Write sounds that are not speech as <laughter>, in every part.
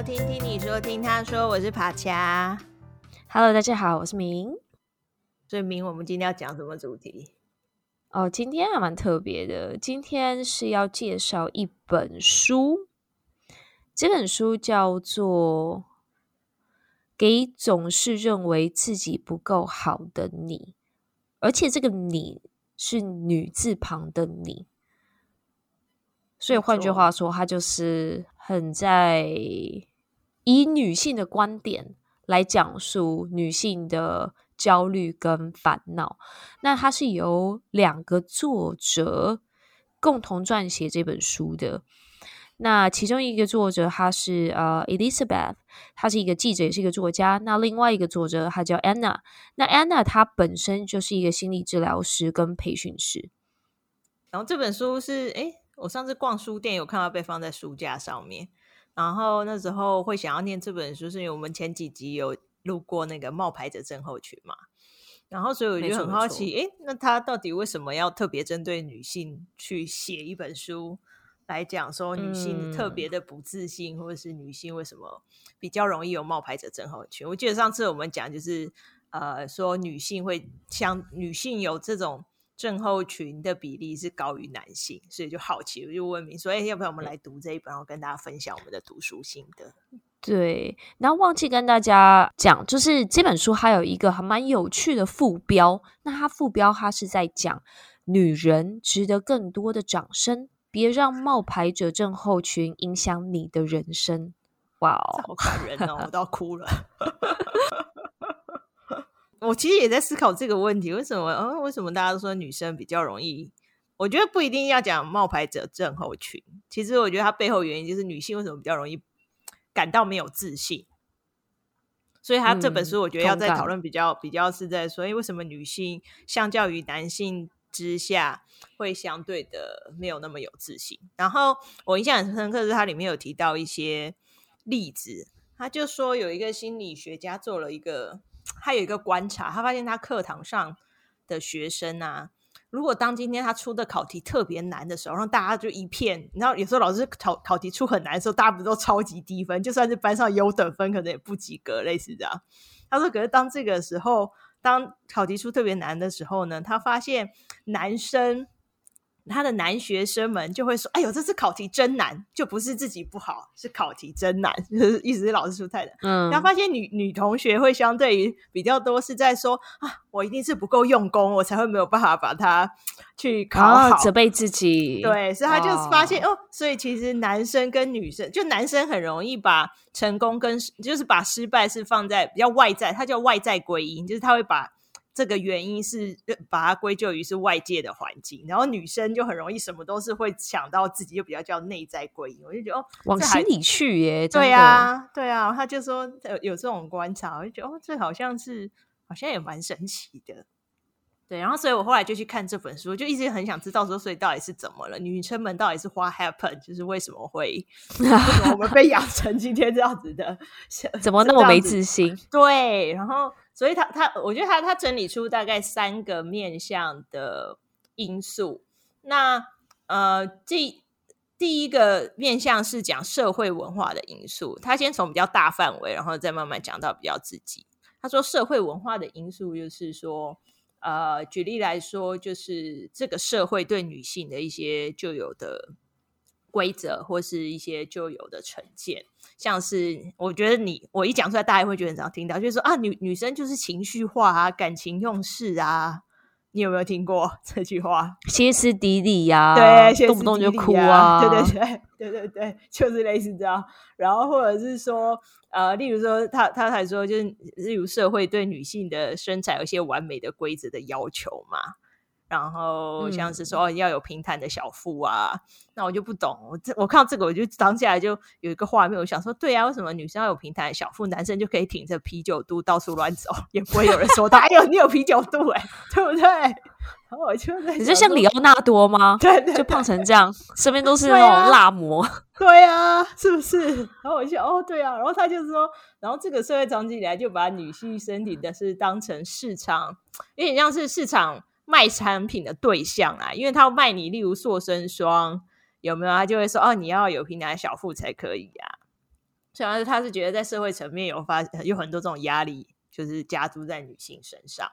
收听，听你说，听他说，我是帕恰。Hello，大家好，我是明。所以明，我们今天要讲什么主题？哦，今天还蛮特别的。今天是要介绍一本书，这本书叫做《给总是认为自己不够好的你》，而且这个“你”是女字旁的“你”。所以换句话说，它就是很在以女性的观点来讲述女性的焦虑跟烦恼。那它是由两个作者共同撰写这本书的。那其中一个作者他是呃 Elizabeth，他是一个记者，也是一个作家。那另外一个作者他叫 Anna，那 Anna 她本身就是一个心理治疗师跟培训师。然后这本书是诶我上次逛书店有看到被放在书架上面，然后那时候会想要念这本书，是因为我们前几集有录过那个冒牌者症候群嘛，然后所以我就很好奇，诶，那他到底为什么要特别针对女性去写一本书来讲说女性特别的不自信，嗯、或者是女性为什么比较容易有冒牌者症候群？我记得上次我们讲就是呃说女性会像女性有这种。症候群的比例是高于男性，所以就好奇，我就问明说：“哎，要不要我们来读这一本，然后跟大家分享我们的读书心得？”对，然后忘记跟大家讲，就是这本书还有一个还蛮有趣的副标。那它副标它是在讲女人值得更多的掌声，别让冒牌者症候群影响你的人生。哇哦，好感人哦，我都要哭了。<laughs> 我其实也在思考这个问题：为什么？嗯，为什么大家都说女生比较容易？我觉得不一定要讲冒牌者症候群。其实我觉得它背后原因就是女性为什么比较容易感到没有自信。所以他这本书我觉得要在讨论比较、嗯、比较是在说，为什么女性相较于男性之下会相对的没有那么有自信？然后我印象很深刻是它里面有提到一些例子，他就说有一个心理学家做了一个。他有一个观察，他发现他课堂上的学生啊，如果当今天他出的考题特别难的时候，让大家就一片，你知道，有时候老师考考题出很难的时候，大家不都超级低分，就算是班上优等分，可能也不及格，类似这样。他说，可是当这个时候，当考题出特别难的时候呢，他发现男生。他的男学生们就会说：“哎呦，这次考题真难，就不是自己不好，是考题真难，就是意思是老师出太难。”嗯，然后发现女女同学会相对于比较多是在说：“啊，我一定是不够用功，我才会没有办法把它去考好，哦、责备自己。”对，所以他就发现哦，哦，所以其实男生跟女生，就男生很容易把成功跟就是把失败是放在比较外在，他叫外在归因，就是他会把。这个原因是把它归咎于是外界的环境，然后女生就很容易什么都是会想到自己，就比较叫内在归因。我就觉得哦，往心里去耶，对啊，对啊。他就说有有这种观察，我就觉得哦，这好像是好像也蛮神奇的。对，然后所以我后来就去看这本书，就一直很想知道说，所以到底是怎么了？女生们到底是 what happened？就是为什么会 <laughs> 我们被养成今天这样子的？<laughs> 怎么那么没自信？对，然后。所以他他，我觉得他他整理出大概三个面向的因素。那呃，第第一个面向是讲社会文化的因素。他先从比较大范围，然后再慢慢讲到比较自己。他说社会文化的因素就是说，呃，举例来说，就是这个社会对女性的一些旧有的。规则或是一些旧有的成见，像是我觉得你我一讲出来，大家会觉得很常听到，就是说啊，女女生就是情绪化啊，感情用事啊，你有没有听过这句话？歇斯底里呀，对，动不动就哭啊，<laughs> 对对对对对对，就是类似这样。然后或者是说，呃，例如说，他他还说，就是例如社会对女性的身材有一些完美的规则的要求嘛。然后像是说要有平坦的小腹啊，嗯、那我就不懂。我这我看到这个，我就当下来就有一个画面，我想说，对啊，为什么女生要有平坦的小腹，男生就可以挺着啤酒肚到处乱走，<laughs> 也不会有人说他哎呦，你有啤酒肚哎，<laughs> 对不对？然后我就在，你就像里奥纳多吗？对，对，对，就胖成这样，身边都是那种辣模，<laughs> 对啊，是不是？然后我就哦，对啊，然后他就说，然后这个社会长期以来就把女性身体的是当成市场，有点像是市场。卖产品的对象啊，因为他要卖你，例如塑身霜，有没有？他就会说哦，你要有平坦的小腹才可以啊。所以他是觉得在社会层面有发有很多这种压力，就是加诸在女性身上，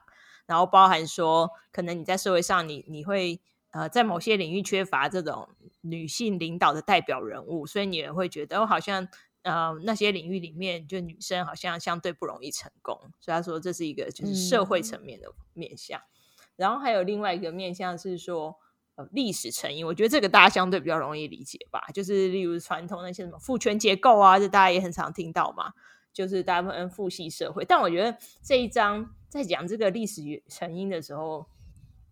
然后包含说，可能你在社会上你你会呃在某些领域缺乏这种女性领导的代表人物，所以你也会觉得好像呃那些领域里面就女生好像相对不容易成功，所以他说这是一个就是社会层面的面向，嗯、然后还有另外一个面向是说。呃历史成因，我觉得这个大家相对比较容易理解吧。就是例如传统那些什么父权结构啊，这大家也很常听到嘛。就是大部分父系社会，但我觉得这一章在讲这个历史成因的时候，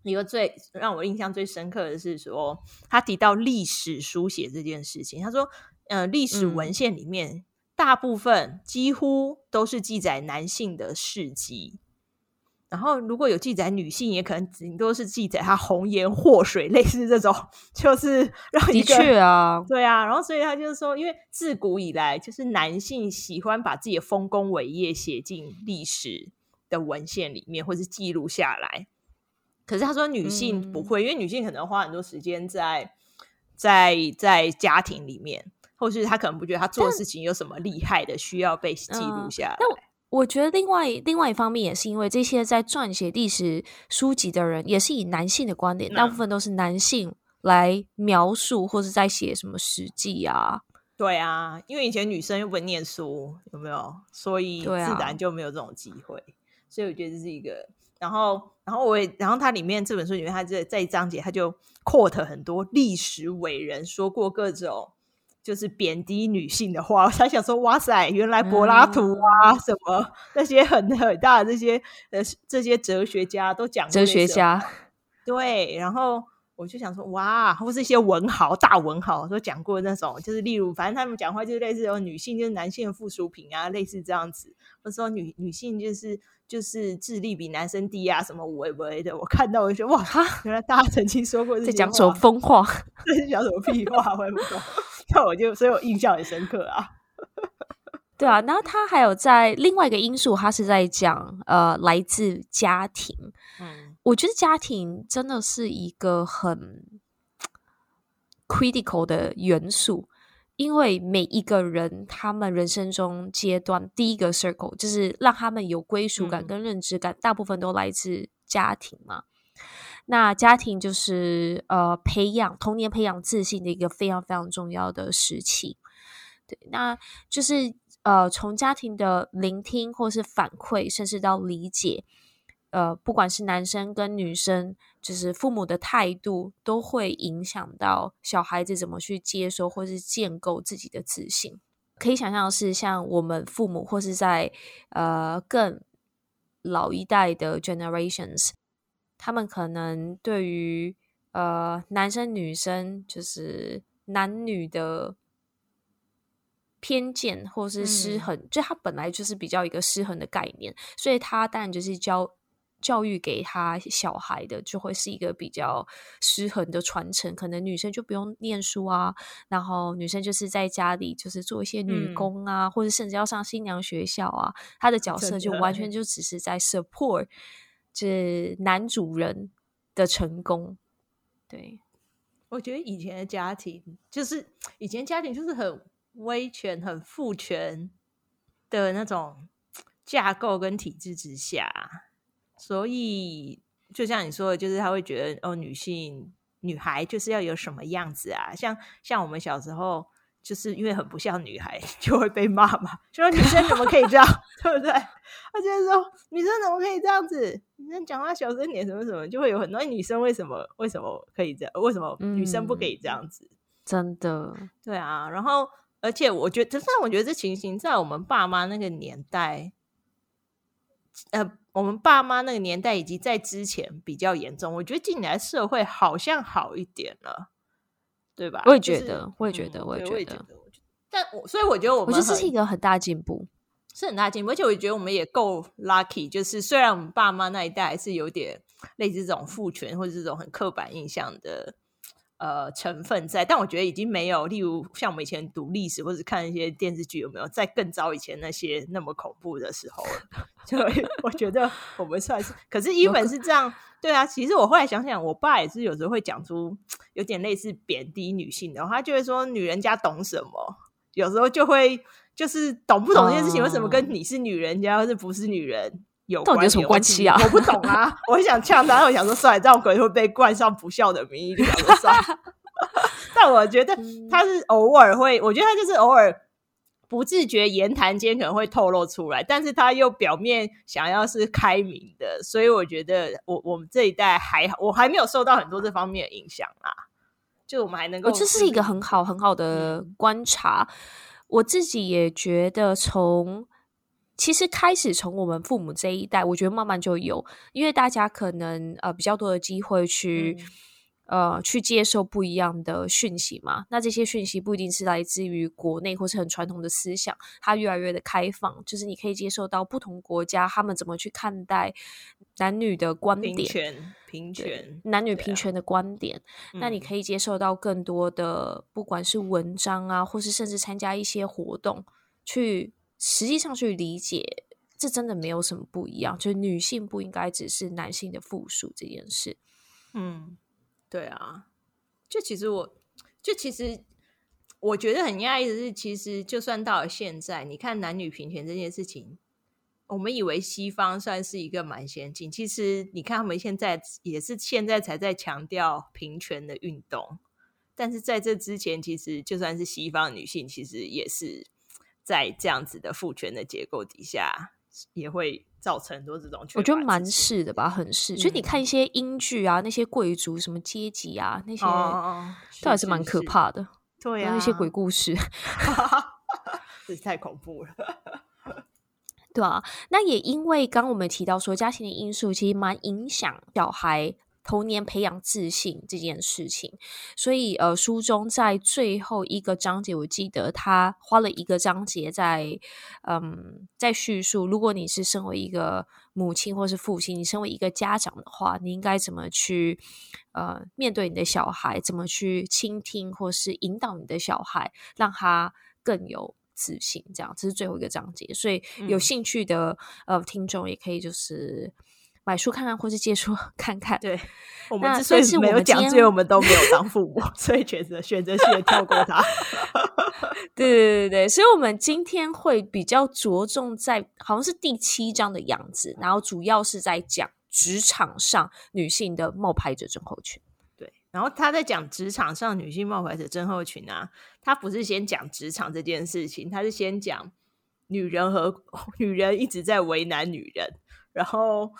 一个最让我印象最深刻的是说，他提到历史书写这件事情。他说，呃，历史文献里面、嗯、大部分几乎都是记载男性的事迹。然后，如果有记载女性，也可能顶多是记载她红颜祸水，类似这种，就是 <laughs> 让的确啊，对啊。然后，所以他就是说，因为自古以来，就是男性喜欢把自己的丰功伟业写进历史的文献里面，或是记录下来。可是他说，女性不会，嗯、因为女性可能花很多时间在在在家庭里面，或是她可能不觉得她做的事情有什么厉害的，需要被记录下来。嗯我觉得另外另外一方面也是因为这些在撰写历史书籍的人也是以男性的观点，大部分都是男性来描述或是在写什么史记啊。对啊，因为以前女生又不会念书，有没有？所以自然就没有这种机会。啊、所以我觉得这是一个。然后，然后我也，然后它里面这本书里面，它这这一章节，它就 quote 很多历史伟人说过各种。就是贬低女性的话，<laughs> 我才想说，哇塞，原来柏拉图啊，嗯、什么那些很很大的这些呃这些哲学家都讲哲学家，对，然后我就想说，哇，或是一些文豪大文豪都讲过那种，就是例如，反正他们讲话就是类似有女性就是男性的附属品啊，类似这样子，或者说女女性就是就是智力比男生低啊，什么为为的，我看到我就觉得哇，原来大家曾经说过这些在讲什么。疯话，<laughs> 这是讲什么屁话，我也不懂。那我就所以我印象很深刻啊，<laughs> 对啊，然后他还有在另外一个因素，他是在讲呃来自家庭，嗯，我觉得家庭真的是一个很 critical 的元素，因为每一个人他们人生中阶段第一个 circle 就是让他们有归属感跟认知感，嗯，大部分都来自家庭嘛。那家庭就是呃培养童年、培养自信的一个非常非常重要的时期。对，那就是呃从家庭的聆听或是反馈，甚至到理解，呃不管是男生跟女生，就是父母的态度，都会影响到小孩子怎么去接收或是建构自己的自信。可以想象是，像我们父母或是在呃更老一代的 generations。他们可能对于呃男生女生就是男女的偏见或是失衡，嗯、就他本来就是比较一个失衡的概念，所以他当然就是教教育给他小孩的就会是一个比较失衡的传承。可能女生就不用念书啊，然后女生就是在家里就是做一些女工啊，嗯、或者甚至要上新娘学校啊，他的角色就完全就只是在 support。是男主人的成功，对，我觉得以前的家庭就是以前家庭就是很威权、很父权的那种架构跟体制之下，所以就像你说的，就是他会觉得哦，女性女孩就是要有什么样子啊，像像我们小时候。就是因为很不像女孩，就会被骂嘛。就说女生怎么可以这样，<laughs> 对不对？他就说女生怎么可以这样子？女生讲话小声点，什么什么，就会有很多女生为什么为什么可以这样？为什么女生不可以这样子？嗯、真的，对啊。然后，而且我觉得，但我觉得这情形在我们爸妈那个年代，呃，我们爸妈那个年代以及在之前比较严重。我觉得近来社会好像好一点了。对吧？我也觉得，我也觉得，我也觉得。但我所以我觉得我们，我觉得这是一个很大进步，是很大进步。而且我觉得我们也够 lucky，就是虽然我们爸妈那一代还是有点类似这种父权或者这种很刻板印象的呃成分在，但我觉得已经没有，例如像我们以前读历史或者看一些电视剧，有没有在更早以前那些那么恐怖的时候？<laughs> 所以我觉得我们算是，可是一本是这样。对啊，其实我后来想想，我爸也是有时候会讲出有点类似贬低女性的，他就会说女人家懂什么，有时候就会就是懂不懂这件事情，为什么跟你是女人家，或是不是女人有关？到底有什么关系啊？我不懂啊！我想呛他，但我想说，算了，这种鬼会被冠上不孝的名义，就想说算了。但我觉得他是偶尔会，我觉得他就是偶尔。不自觉言谈间可能会透露出来，但是他又表面想要是开明的，所以我觉得我我们这一代还好，我还没有受到很多这方面的影响啊。就我们还能够，这是一个很好很好的观察。嗯、我自己也觉得从，从其实开始从我们父母这一代，我觉得慢慢就有，因为大家可能呃比较多的机会去。嗯呃，去接受不一样的讯息嘛？那这些讯息不一定是来自于国内或是很传统的思想，它越来越的开放，就是你可以接受到不同国家他们怎么去看待男女的观点，平权，平权，男女平权的观点。啊、那你可以接受到更多的，不管是文章啊，或是甚至参加一些活动，去实际上去理解，这真的没有什么不一样，就是女性不应该只是男性的附属这件事。嗯。对啊，就其实我，就其实我觉得很讶异的是，其实就算到了现在，你看男女平权这件事情，我们以为西方算是一个蛮先进，其实你看他们现在也是现在才在强调平权的运动，但是在这之前，其实就算是西方女性，其实也是在这样子的父权的结构底下，也会。造成很多这种，我觉得蛮是的吧，很是。所以、嗯、你看一些英剧啊，那些贵族什么阶级啊，那些都还是蛮可怕的。对啊，那些鬼故事，<laughs> 这是太恐怖了。对啊，那也因为刚刚我们提到说，家庭的因素其实蛮影响小孩。童年培养自信这件事情，所以呃，书中在最后一个章节，我记得他花了一个章节在嗯，在叙述，如果你是身为一个母亲或是父亲，你身为一个家长的话，你应该怎么去呃面对你的小孩，怎么去倾听或是引导你的小孩，让他更有自信。这样，这是最后一个章节，所以有兴趣的、嗯、呃听众也可以就是。买书看看，或是借书 <laughs> 看看。对，我们之所以没有讲，因为我们都没有当父母，所以选择选择性的跳过它。<laughs> 对对对对，所以我们今天会比较着重在好像是第七章的样子，然后主要是在讲职场上女性的冒牌者症候群。对，然后他在讲职场上女性冒牌者症候群啊，他不是先讲职场这件事情，他是先讲女人和 <laughs> 女人一直在为难女人，然后。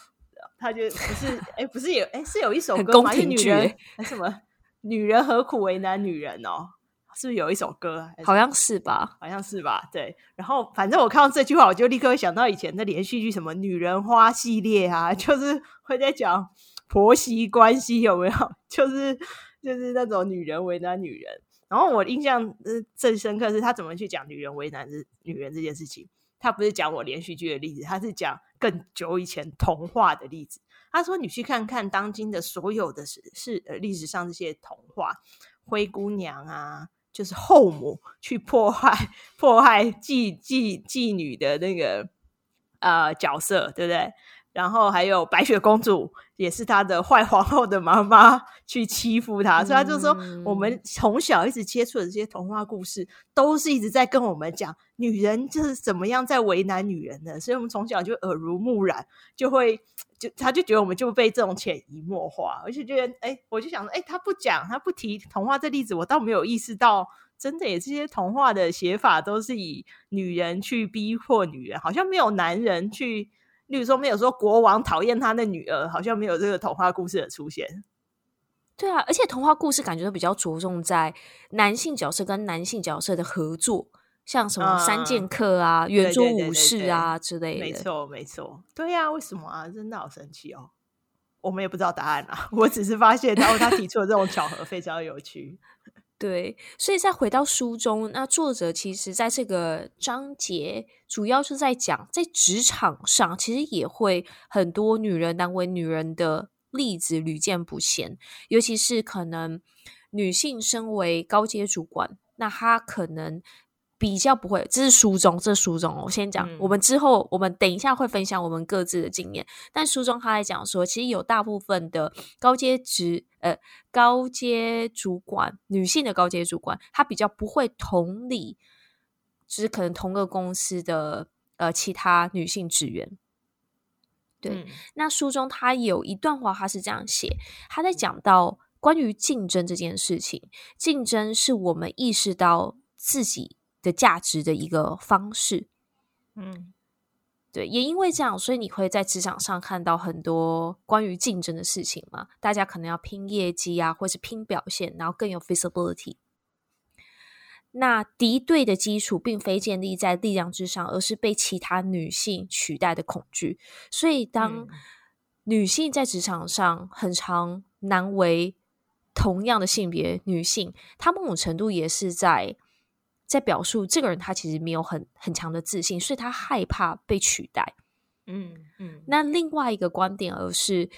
他就不是哎、欸，不是有哎、欸，是有一首歌吗？是女人什么？女人何苦为难女人哦？是不是有一首歌？好像是吧，好像是吧。对，然后反正我看到这句话，我就立刻会想到以前的连续剧，什么《女人花》系列啊，<laughs> 就是会在讲婆媳关系有没有？<laughs> 就是就是那种女人为难女人。然后我印象呃最深刻是他怎么去讲女人为难女人这件事情。他不是讲我连续剧的例子，他是讲更久以前童话的例子。他说：“你去看看当今的所有的是是呃历史上这些童话，灰姑娘啊，就是后母去迫害迫害妓妓妓女的那个呃角色，对不对？”然后还有白雪公主，也是他的坏皇后的妈妈去欺负她，嗯、所以他就说，我们从小一直接触的这些童话故事，都是一直在跟我们讲女人就是怎么样在为难女人的，所以我们从小就耳濡目染，就会就他就觉得我们就被这种潜移默化，而且觉得哎，我就想说，哎，他不讲，他不提童话这例子，我倒没有意识到，真的也这些童话的写法都是以女人去逼迫女人，好像没有男人去。例如说，没有说国王讨厌他的女儿，好像没有这个童话故事的出现。对啊，而且童话故事感觉都比较着重在男性角色跟男性角色的合作，像什么三剑客啊、圆桌武士啊之类的。没错，没错。对呀、啊，为什么啊？真的好神奇哦！我们也不知道答案啊，<laughs> 我只是发现，然后他提出的这种巧合非常有趣。对，所以再回到书中，那作者其实在这个章节主要是在讲，在职场上其实也会很多女人难为女人的例子屡见不鲜，尤其是可能女性身为高阶主管，那她可能。比较不会，这是书中，这是书中。哦我先讲，嗯、我们之后，我们等一下会分享我们各自的经验。但书中他还讲说，其实有大部分的高阶职，呃，高阶主管，女性的高阶主管，她比较不会同理就是可能同个公司的呃其他女性职员。对，嗯、那书中他有一段话，他是这样写，他在讲到关于竞争这件事情，竞争是我们意识到自己的价值的一个方式。嗯。对，也因为这样，所以你会在职场上看到很多关于竞争的事情嘛？大家可能要拼业绩啊，或是拼表现，然后更有 visibility。那敌对的基础并非建立在力量之上，而是被其他女性取代的恐惧。所以，当女性在职场上很常难为同样的性别女性，她某种程度也是在。在表述这个人，他其实没有很很强的自信，所以他害怕被取代。嗯嗯。那另外一个观点，而是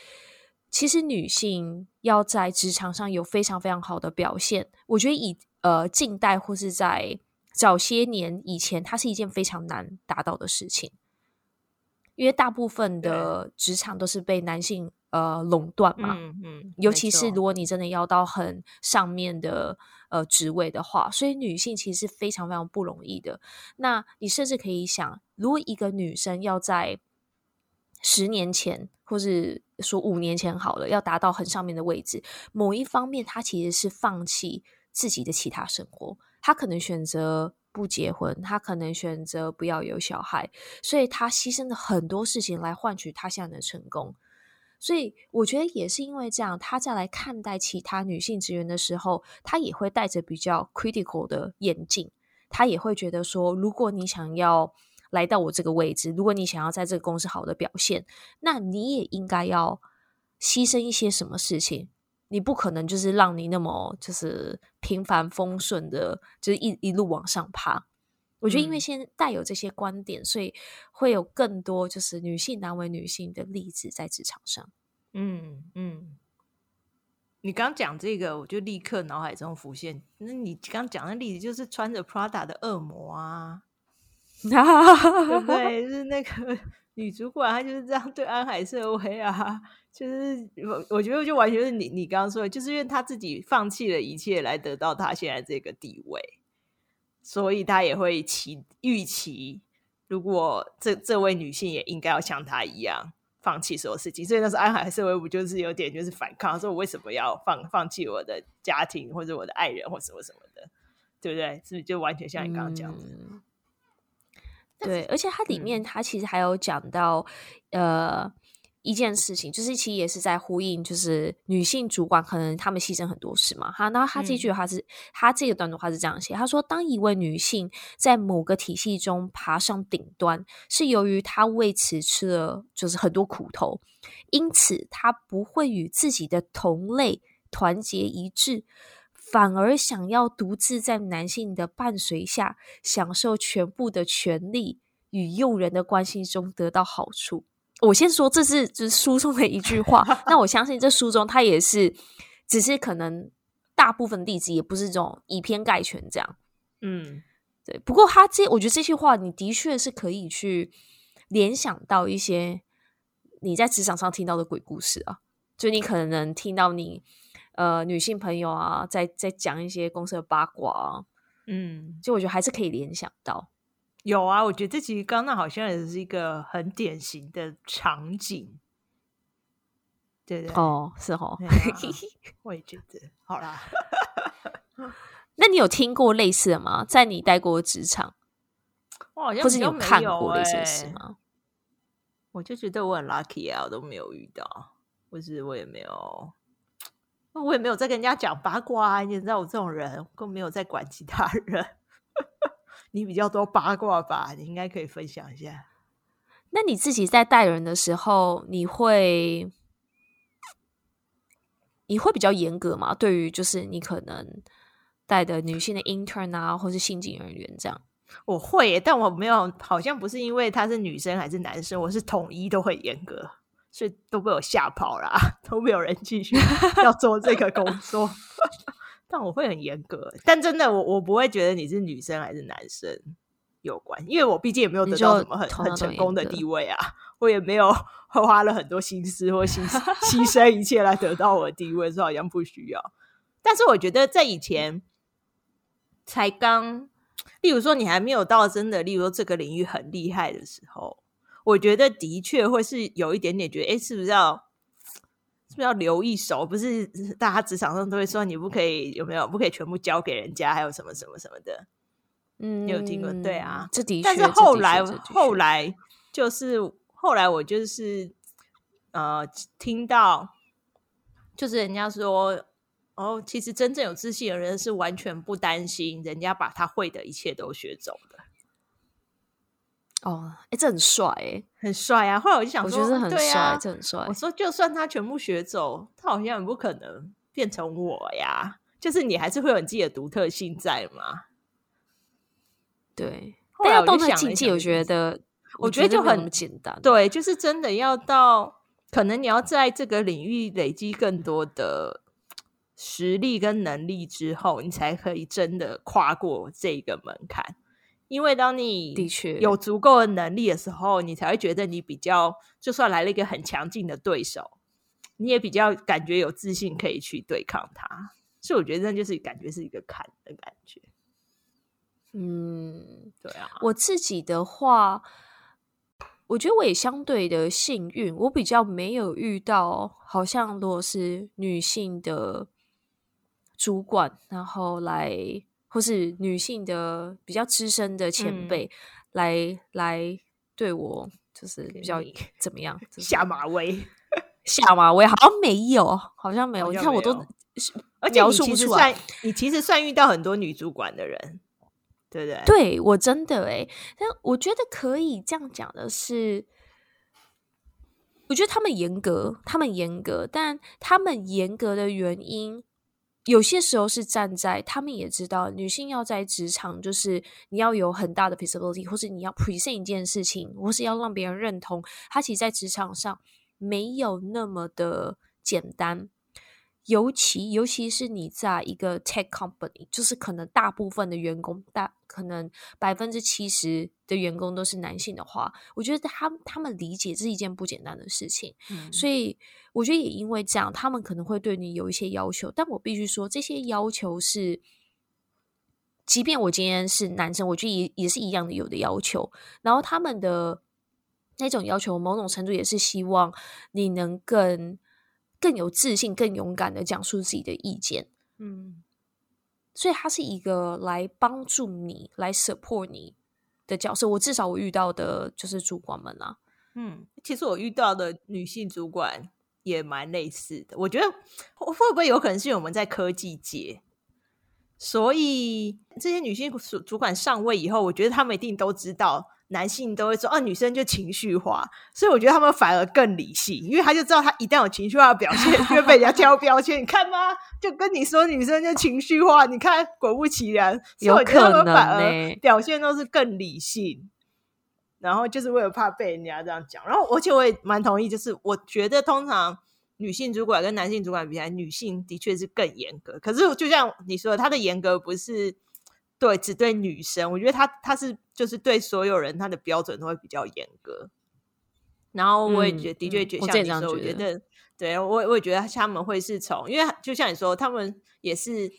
其实女性要在职场上有非常非常好的表现，我觉得以呃近代或是在早些年以前，它是一件非常难达到的事情，因为大部分的职场都是被男性呃垄断嘛。嗯嗯。尤其是如果你真的要到很上面的。呃，职位的话，所以女性其实是非常非常不容易的。那你甚至可以想，如果一个女生要在十年前，或是说五年前好了，要达到很上面的位置，某一方面她其实是放弃自己的其他生活，她可能选择不结婚，她可能选择不要有小孩，所以她牺牲了很多事情来换取她现在的成功。所以我觉得也是因为这样，他在来看待其他女性职员的时候，他也会带着比较 critical 的眼镜，他也会觉得说，如果你想要来到我这个位置，如果你想要在这个公司好的表现，那你也应该要牺牲一些什么事情。你不可能就是让你那么就是平凡风顺的，就是一一路往上爬。我觉得因为现在带有这些观点，嗯、所以会有更多就是女性难为女性的例子在职场上。嗯嗯，你刚讲这个，我就立刻脑海中浮现。那你刚讲的例子就是穿着 Prada 的恶魔啊，对不对？就是那个 <laughs> 女主管，她就是这样对安海瑟薇啊。就是我我觉得就完全是你你刚刚说的，就是因为她自己放弃了一切来得到她现在这个地位。所以他也会期预期，如果这这位女性也应该要像她一样放弃所有事情。所以那时候安海社会不就是有点就是反抗，说我为什么要放放弃我的家庭或者我的爱人或什么什么的，对不对？是不是就完全像你刚刚讲的？嗯、对，而且它里面它其实还有讲到，嗯、呃。一件事情，就是其实也是在呼应，就是女性主管可能她们牺牲很多事嘛。哈，然后他这句话是，他、嗯、这个段的话是这样写，他说：“当一位女性在某个体系中爬上顶端，是由于她为此吃了就是很多苦头，因此她不会与自己的同类团结一致，反而想要独自在男性的伴随下，享受全部的权利与诱人的关系中得到好处。”我先说，这是就是书中的一句话。<laughs> 那我相信这书中他也是，只是可能大部分例子也不是这种以偏概全这样。嗯，对。不过他这，我觉得这些话你的确是可以去联想到一些你在职场上听到的鬼故事啊。就你可能能听到你呃女性朋友啊，在在讲一些公司的八卦啊。嗯，就我觉得还是可以联想到。有啊，我觉得这其实刚刚好像也是一个很典型的场景，对对哦，是哦，<laughs> 我也觉得，好啦，<laughs> 那你有听过类似的吗？在你待过职场，我好像或是你有看过类似的事吗？我就觉得我很 lucky 啊，我都没有遇到，或是我也没有，我也没有在跟人家讲八卦啊。你知道我这种人，更没有在管其他人。你比较多八卦吧，你应该可以分享一下。那你自己在带人的时候，你会你会比较严格吗？对于就是你可能带的女性的 intern 啊，或是性警人员这样，我会耶，但我没有，好像不是因为她是女生还是男生，我是统一都会严格，所以都被我吓跑了，<laughs> 都没有人继续要做这个工作。但我会很严格，但真的我我不会觉得你是女生还是男生有关，因为我毕竟也没有得到什么很很成功的地位啊，我也没有花了很多心思或牺牺牲一切来得到我的地位，所以好像不需要。但是我觉得在以前才刚例如说你还没有到真的，例如说这个领域很厉害的时候，我觉得的确会是有一点点觉得，哎，是不是要是不是要留一手？不是大家职场上都会说你不可以有没有不可以全部交给人家，还有什么什么什么的。嗯，你有听过？对啊，这的确。但是后来后来就是后来我就是呃听到，就是人家说。哦，其实真正有自信的人是完全不担心人家把他会的一切都学走的。哦，哎，这很帅哎，很帅啊！后来我就想说，我觉得很帅，啊、这很帅。我说，就算他全部学走，他好像也不可能变成我呀。就是你还是会有你自己的独特性在嘛。对，但要到那境界，我觉得，我觉得就很简单。对，就是真的要到，可能你要在这个领域累积更多的。实力跟能力之后，你才可以真的跨过这个门槛。因为当你的确有足够的能力的时候，你才会觉得你比较，就算来了一个很强劲的对手，你也比较感觉有自信可以去对抗他。所以我觉得那就是感觉是一个坎的感觉。嗯，对啊。我自己的话，我觉得我也相对的幸运，我比较没有遇到，好像如果是女性的。主管，然后来或是女性的比较资深的前辈、嗯、来来对我，就是比较 <laughs> 怎么样？<laughs> 下马威，下马威好像没有，好像没有。你看我都描述不出来。你其实算遇到很多女主管的人，对不对？对，我真的哎，但我觉得可以这样讲的是，我觉得他们严格，他们严格，但他们严格的原因。有些时候是站在他们也知道，女性要在职场，就是你要有很大的 visibility，或是你要 present 一件事情，或是要让别人认同。她其实，在职场上没有那么的简单。尤其，尤其是你在一个 tech company，就是可能大部分的员工，大可能百分之七十的员工都是男性的话，我觉得他他们理解这是一件不简单的事情。嗯，所以我觉得也因为这样，他们可能会对你有一些要求。但我必须说，这些要求是，即便我今天是男生，我觉得也也是一样的有的要求。然后他们的那种要求，某种程度也是希望你能更。更有自信、更勇敢的讲述自己的意见，嗯，所以他是一个来帮助你、来 support 你的角色。我至少我遇到的就是主管们啊，嗯，其实我遇到的女性主管也蛮类似的。我觉得会不会有可能是我们在科技界，所以这些女性主主管上位以后，我觉得他们一定都知道。男性都会说啊，女生就情绪化，所以我觉得他们反而更理性，因为他就知道他一旦有情绪化的表现，就会被人家挑 <laughs> 标签。你看吗？就跟你说女生就情绪化，你看果不其然，有可能反而表现都是更理性。然后就是为了怕被人家这样讲，然后而且我也蛮同意，就是我觉得通常女性主管跟男性主管比起来，女性的确是更严格。可是就像你说的，她的严格不是。对，只对女生，我觉得他他是就是对所有人，他的标准都会比较严格。然后我也觉得，的确觉得像你说，我觉得，对我我也觉得他们会是从，因为就像你说，他们也是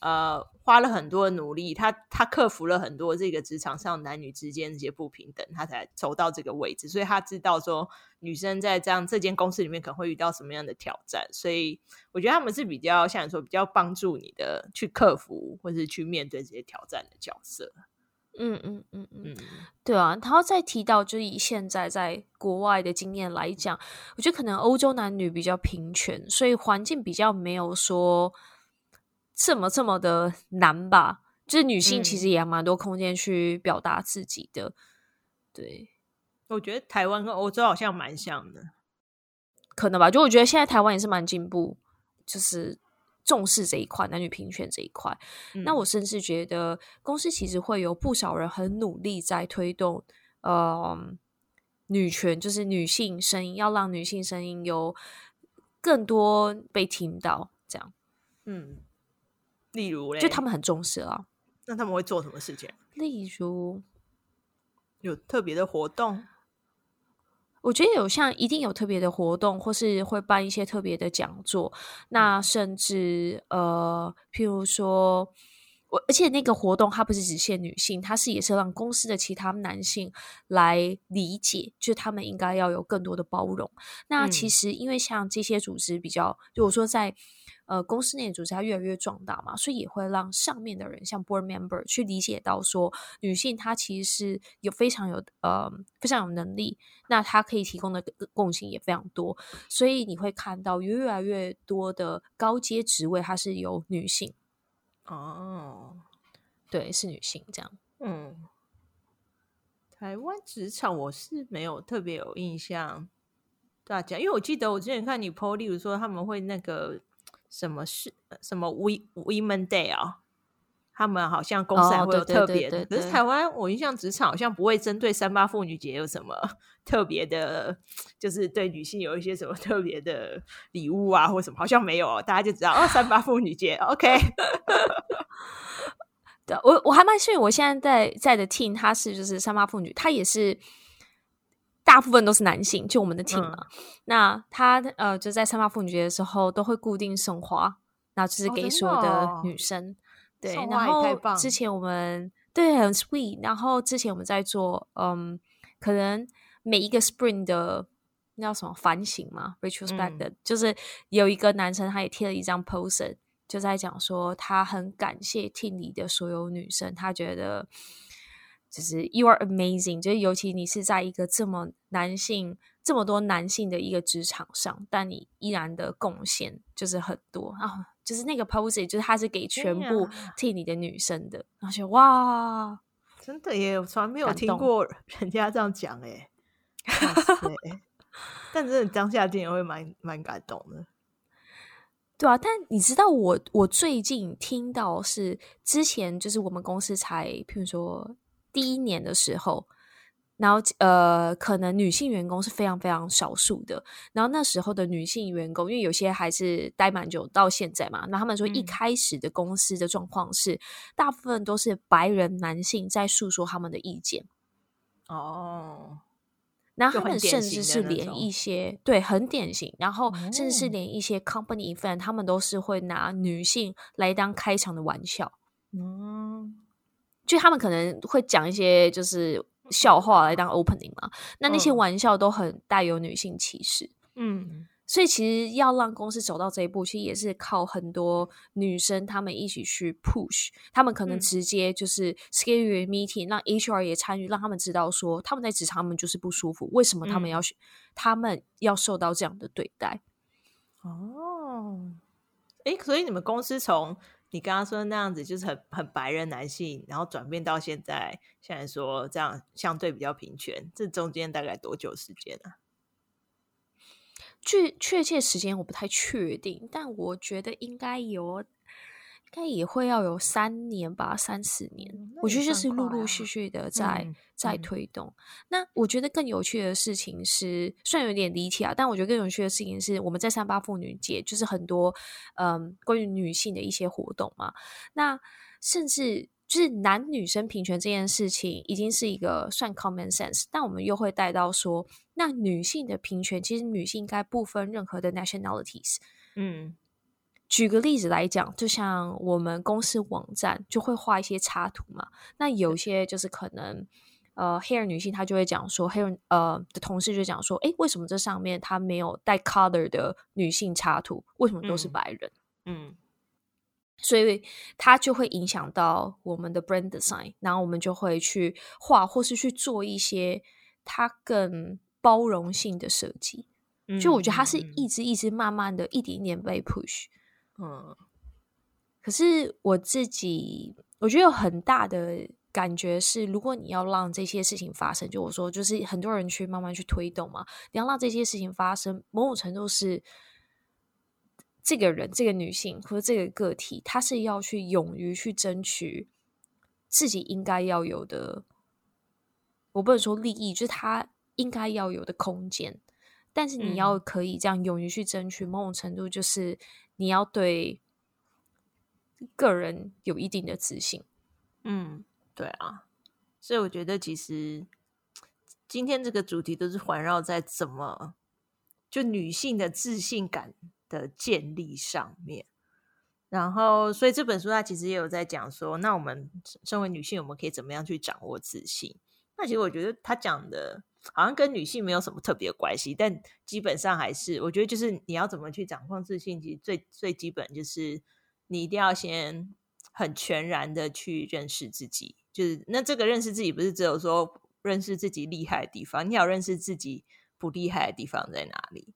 呃花了很多的努力，他他克服了很多这个职场上男女之间这些不平等，他才走到这个位置，所以他知道说女生在这样这间公司里面可能会遇到什么样的挑战，所以我觉得他们是比较像你说比较帮助你的去克服或是去面对这些挑战的角色。嗯嗯嗯嗯，嗯对啊。然后再提到，就是以现在在国外的经验来讲，我觉得可能欧洲男女比较平权，所以环境比较没有说这么这么的难吧。就是女性其实也蛮多空间去表达自己的。嗯、对，我觉得台湾跟欧洲好像蛮像的，可能吧。就我觉得现在台湾也是蛮进步，就是。重视这一块，男女平权这一块，嗯、那我甚至觉得公司其实会有不少人很努力在推动，呃，女权，就是女性声音，要让女性声音有更多被听到，这样。嗯，例如嘞，就他们很重视啊。那他们会做什么事情？例如有特别的活动。我觉得有像一定有特别的活动，或是会办一些特别的讲座。那甚至呃，譬如说，我而且那个活动它不是只限女性，它是也是让公司的其他男性来理解，就是他们应该要有更多的包容。那其实因为像这些组织比较，就我说在。呃，公司内的组织它越来越壮大嘛，所以也会让上面的人，像 board member 去理解到说，女性她其实是有非常有呃非常有能力，那她可以提供的贡献也非常多，所以你会看到有越来越多的高阶职位它是由女性哦，对，是女性这样。嗯，台湾职场我是没有特别有印象，大家因为我记得我之前看你 po，例如说他们会那个。什么是什么 We Women Day 啊？他们好像公司还会有特别的。可是台湾，我印象职场好像不会针对三八妇女节有什么 <laughs> 特别的，就是对女性有一些什么特别的礼物啊，或什么，好像没有。大家就知道哦，三八妇女节，OK。<laughs> 对，我我还蛮幸运，我现在在在的 team，他是就是三八妇女，他也是。大部分都是男性，就我们的 team 嘛。嗯、那他呃，就在三八妇女节的时候，都会固定送花，然后就是给所有的女生。哦、对，然后之前我们对很 sweet。然后之前我们在做，嗯，可能每一个 spring 的那叫什么反省嘛，retrospect，、嗯、就是有一个男生他也贴了一张 post，就在讲说他很感谢 team 里的所有女生，他觉得。就是 you are amazing，就是尤其你是在一个这么男性、这么多男性的一个职场上，但你依然的贡献就是很多。然后就是那个 pose，就是他是给全部替你的女生的，然后就哇，真的耶！我从来没有听过人家这样讲哎。<laughs> 但真的当下听也会蛮蛮感动的，<laughs> 对啊。但你知道我我最近听到是之前就是我们公司才，譬如说。第一年的时候，然后呃，可能女性员工是非常非常少数的。然后那时候的女性员工，因为有些还是待蛮久到现在嘛，那他们说一开始的公司的状况是，嗯、大部分都是白人男性在诉说他们的意见。哦，然后他们甚至是连一些对很典型，然后甚至是连一些 company event，他们都是会拿女性来当开场的玩笑。嗯。就他们可能会讲一些就是笑话来当 opening 嘛，那那些玩笑都很带有女性歧视，嗯，所以其实要让公司走到这一步，其实也是靠很多女生她们一起去 push，她们可能直接就是 schedule meeting，让 HR 也参与，让他们知道说他们在职场他们就是不舒服，为什么他们要去，嗯、他们要受到这样的对待？哦，诶，所以你们公司从你刚刚说那样子，就是很很白人男性，然后转变到现在，现在说这样相对比较平权，这中间大概多久时间啊？确确切时间我不太确定，但我觉得应该有。应该也会要有三年吧，三四年。我觉得就是陆陆续续的在、嗯、在推动。嗯、那我觉得更有趣的事情是，虽然有点离奇啊，但我觉得更有趣的事情是，我们在三八妇女节就是很多嗯关于女性的一些活动嘛。那甚至就是男女生平权这件事情已经是一个算 common sense，但我们又会带到说，那女性的平权其实女性应该不分任何的 nationalities。嗯。举个例子来讲，就像我们公司网站就会画一些插图嘛。那有些就是可能，呃，黑人女性她就会讲说，黑人呃的同事就讲说，哎，为什么这上面她没有带 color 的女性插图？为什么都是白人？嗯，嗯，所以它就会影响到我们的 brand design，然后我们就会去画或是去做一些它更包容性的设计。嗯，就我觉得它是一直一直慢慢的一点一点被 push。嗯，可是我自己我觉得有很大的感觉是，如果你要让这些事情发生，就我说，就是很多人去慢慢去推动嘛，你要让这些事情发生，某种程度是这个人、这个女性或者这个个体，她是要去勇于去争取自己应该要有的，我不能说利益，就是他应该要有的空间。但是你要可以这样勇于去争取，某种程度就是。你要对个人有一定的自信，嗯，对啊，所以我觉得其实今天这个主题都是环绕在怎么就女性的自信感的建立上面。然后，所以这本书它其实也有在讲说，那我们身为女性，我们可以怎么样去掌握自信？那其实我觉得他讲的好像跟女性没有什么特别关系，但基本上还是我觉得就是你要怎么去掌控自信，其实最最基本就是你一定要先很全然的去认识自己。就是那这个认识自己，不是只有说认识自己厉害的地方，你要认识自己不厉害的地方在哪里。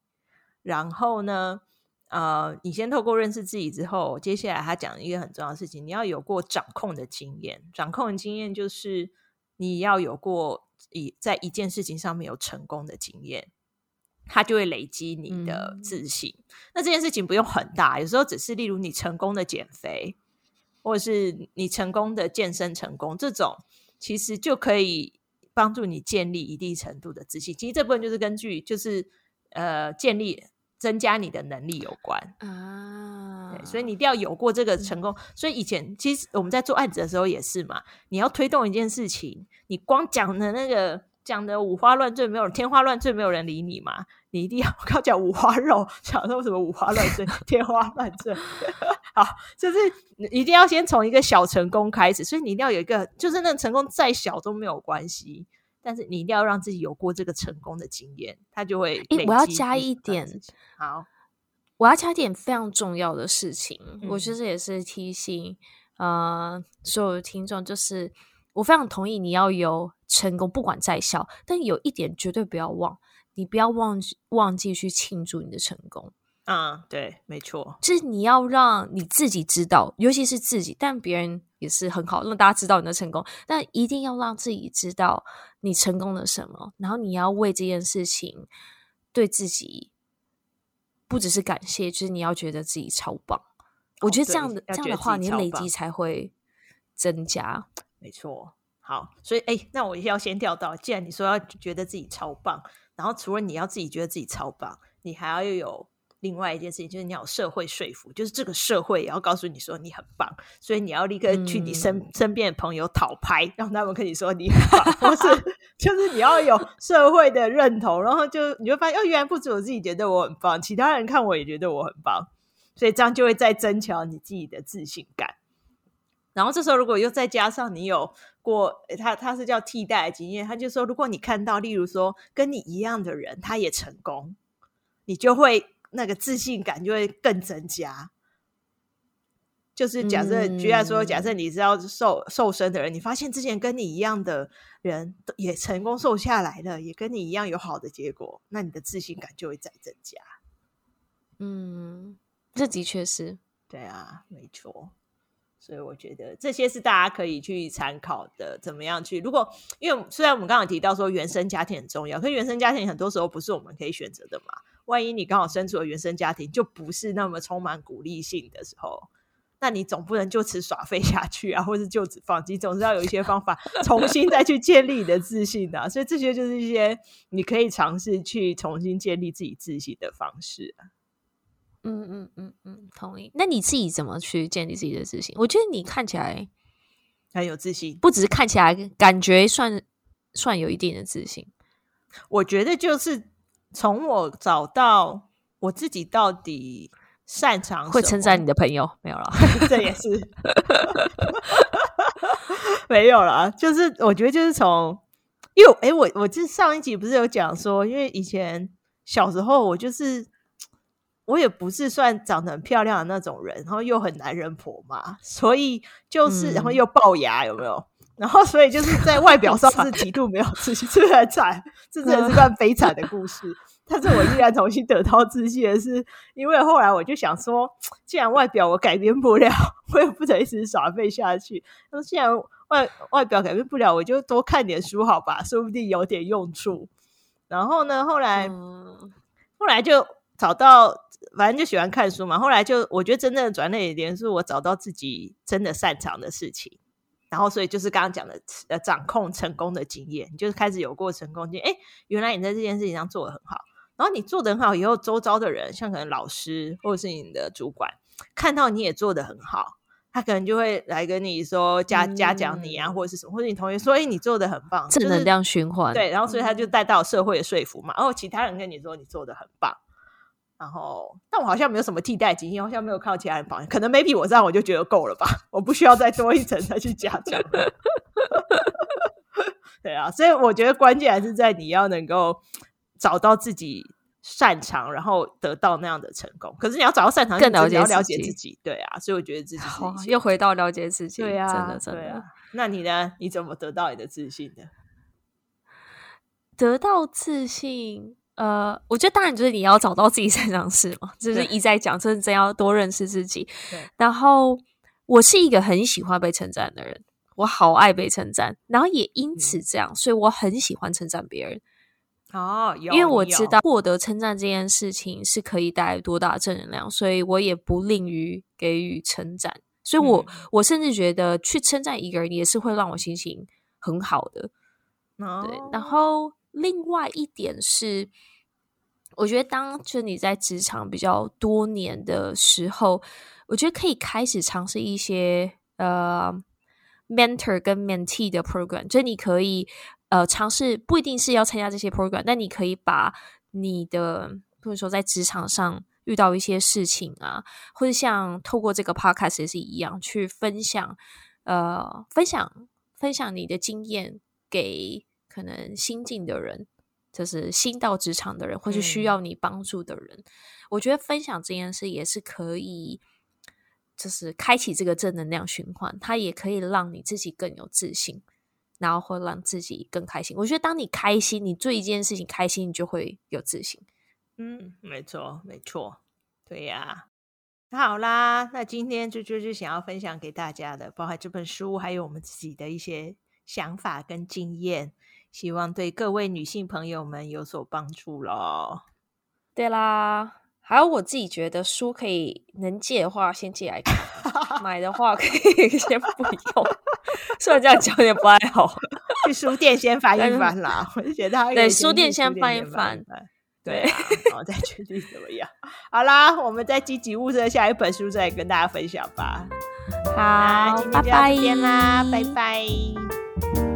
然后呢？呃，你先透过认识自己之后，接下来他讲一个很重要的事情，你要有过掌控的经验。掌控的经验就是你要有过一在一件事情上面有成功的经验，它就会累积你的自信。嗯。那这件事情不用很大，有时候只是例如你成功的减肥，或者是你成功的健身成功，这种其实就可以帮助你建立一定程度的自信。其实这部分就是根据就是呃建立。增加你的能力有关啊，对，所以你一定要有过这个成功。嗯、所以以前其实我们在做案子的时候也是嘛，你要推动一件事情，你光讲的那个讲的五花乱坠，没有天花乱坠，没有人理你嘛。你一定要 <laughs> 靠讲五花肉，讲说什么五花乱坠，天花乱坠。<laughs> 好，就是一定要先从一个小成功开始，所以你一定要有一个，就是那个成功再小都没有关系。但是你一定要让自己有过这个成功的经验，他就会。诶，我要加一点，好，我要加一点非常重要的事情。嗯、我其实也是提醒呃所有的听众，就是我非常同意你要有成功，不管在校，但有一点绝对不要忘，你不要忘记忘记去庆祝你的成功。啊，对，没错，就是你要让你自己知道，尤其是自己，但别人也是很好，让大家知道你的成功，但一定要让自己知道你成功了什么，然后你要为这件事情对自己不只是感谢，就是你要觉得自己超棒。哦、我觉得这样的这样的话，你累积才会增加。没错，好，所以哎，那我要先跳到，既然你说要觉得自己超棒，然后除了你要自己觉得自己超棒，你还要又有。另外一件事情就是你要有社会说服，就是这个社会也要告诉你说你很棒，所以你要立刻去你身、嗯、身边的朋友讨拍，让他们跟你说你很棒，或是 <laughs> 就是你要有社会的认同，然后就你会发现哦，原来不止我自己觉得我很棒，其他人看我也觉得我很棒，所以这样就会再增强你自己的自信感。然后这时候如果又再加上你有过他他是叫替代的经验，他就说如果你看到例如说跟你一样的人他也成功，你就会。那个自信感就会更增加。就是假设，举例来说，假设你是要瘦瘦身的人，你发现之前跟你一样的人也成功瘦下来了，也跟你一样有好的结果，那你的自信感就会再增加。嗯，这的确是。对啊，没错。所以我觉得这些是大家可以去参考的，怎么样去？如果因为虽然我们刚刚提到说原生家庭很重要，可是原生家庭很多时候不是我们可以选择的嘛。万一你刚好身处的原生家庭就不是那么充满鼓励性的时候，那你总不能就此耍废下去啊，或是就此放弃，总是要有一些方法重新再去建立你的自信的。所以这些就是一些你可以尝试去重新建立自己自信的方式啊。嗯嗯嗯嗯，同意。那你自己怎么去建立自己的自信？我觉得你看起来很有自信，不只是看起来，感觉算算有一定的自信。我觉得就是从我找到我自己到底擅长，会称赞你的朋友没有了，<laughs> 这也是 <laughs> 没有了。就是我觉得就是从，因为哎，我我就是上一集不是有讲说，因为以前小时候我就是。我也不是算长得很漂亮的那种人，然后又很男人婆嘛，所以就是、嗯、然后又龅牙有没有？然后所以就是在外表上是极度没有自信，<laughs> 是很惨？这真的是段悲惨的故事。<laughs> 但是我依然重新得到自信的是，因为后来我就想说，既然外表我改变不了，我也不能一直耍废下去。那既然外外表改变不了，我就多看点书好吧，说不定有点用处。然后呢，后来、嗯、后来就找到。反正就喜欢看书嘛，后来就我觉得真正的转捩点是我找到自己真的擅长的事情，然后所以就是刚刚讲的呃掌控成功的经验，你就是开始有过成功经验，哎，原来你在这件事情上做得很好，然后你做得很好以后，周遭的人像可能老师或者是你的主管看到你也做得很好，他可能就会来跟你说嘉嘉奖你啊，或者是什么，或者你同学说哎你做得很棒，正能量循环，对，然后所以他就带到社会的说服嘛，然后其他人跟你说你做得很棒。然后，但我好像没有什么替代经验，好像没有靠其他人保养，可能 maybe 我这样我就觉得够了吧，我不需要再多一层再去加 <laughs> 强。对啊，所以我觉得关键还是在你要能够找到自己擅长，然后得到那样的成功。可是你要找到擅长，更了解要了解自己。对啊，所以我觉得自己是又回到了解自己。对啊，真的真的。啊、那你呢？你怎么得到你的自信的？得到自信。呃，我觉得当然就是你要找到自己擅长事嘛，就是一再讲，真的真要多认识自己。然后我是一个很喜欢被称赞的人，我好爱被称赞，然后也因此这样，嗯、所以我很喜欢称赞别人。哦，因为我知道获得称赞这件事情是可以带来多大的正能量，所以我也不吝于给予称赞。所以我，我、嗯、我甚至觉得去称赞一个人也是会让我心情很好的。哦、对，然后另外一点是。我觉得，当就你在职场比较多年的时候，我觉得可以开始尝试一些呃 mentor 跟 mentee 的 program，就你可以呃尝试，不一定是要参加这些 program，但你可以把你的，或者说在职场上遇到一些事情啊，或者像透过这个 podcast 也是一样，去分享呃分享分享你的经验给可能新进的人。就是新到职场的人，或是需要你帮助的人，嗯，我觉得分享这件事也是可以，就是开启这个正能量循环，它也可以让你自己更有自信，然后会让自己更开心。我觉得当你开心，你做一件事情开心，你就会有自信。嗯，没错，没错，对呀。那好啦，那今天就就是想要分享给大家的，包含这本书，还有我们自己的一些想法跟经验。希望对各位女性朋友们有所帮助咯。对啦，还有我自己觉得书可以能借的话先借来看，买的话可以 <laughs> 先不用。虽然这样讲也不太好，<laughs> 去书店先翻一翻啦。我就觉得对，书店先翻一翻，对，然后再决定怎么样。好啦，我们再积极物色下一本书，再跟大家分享吧。好，今天就到这边啦，拜拜。拜拜。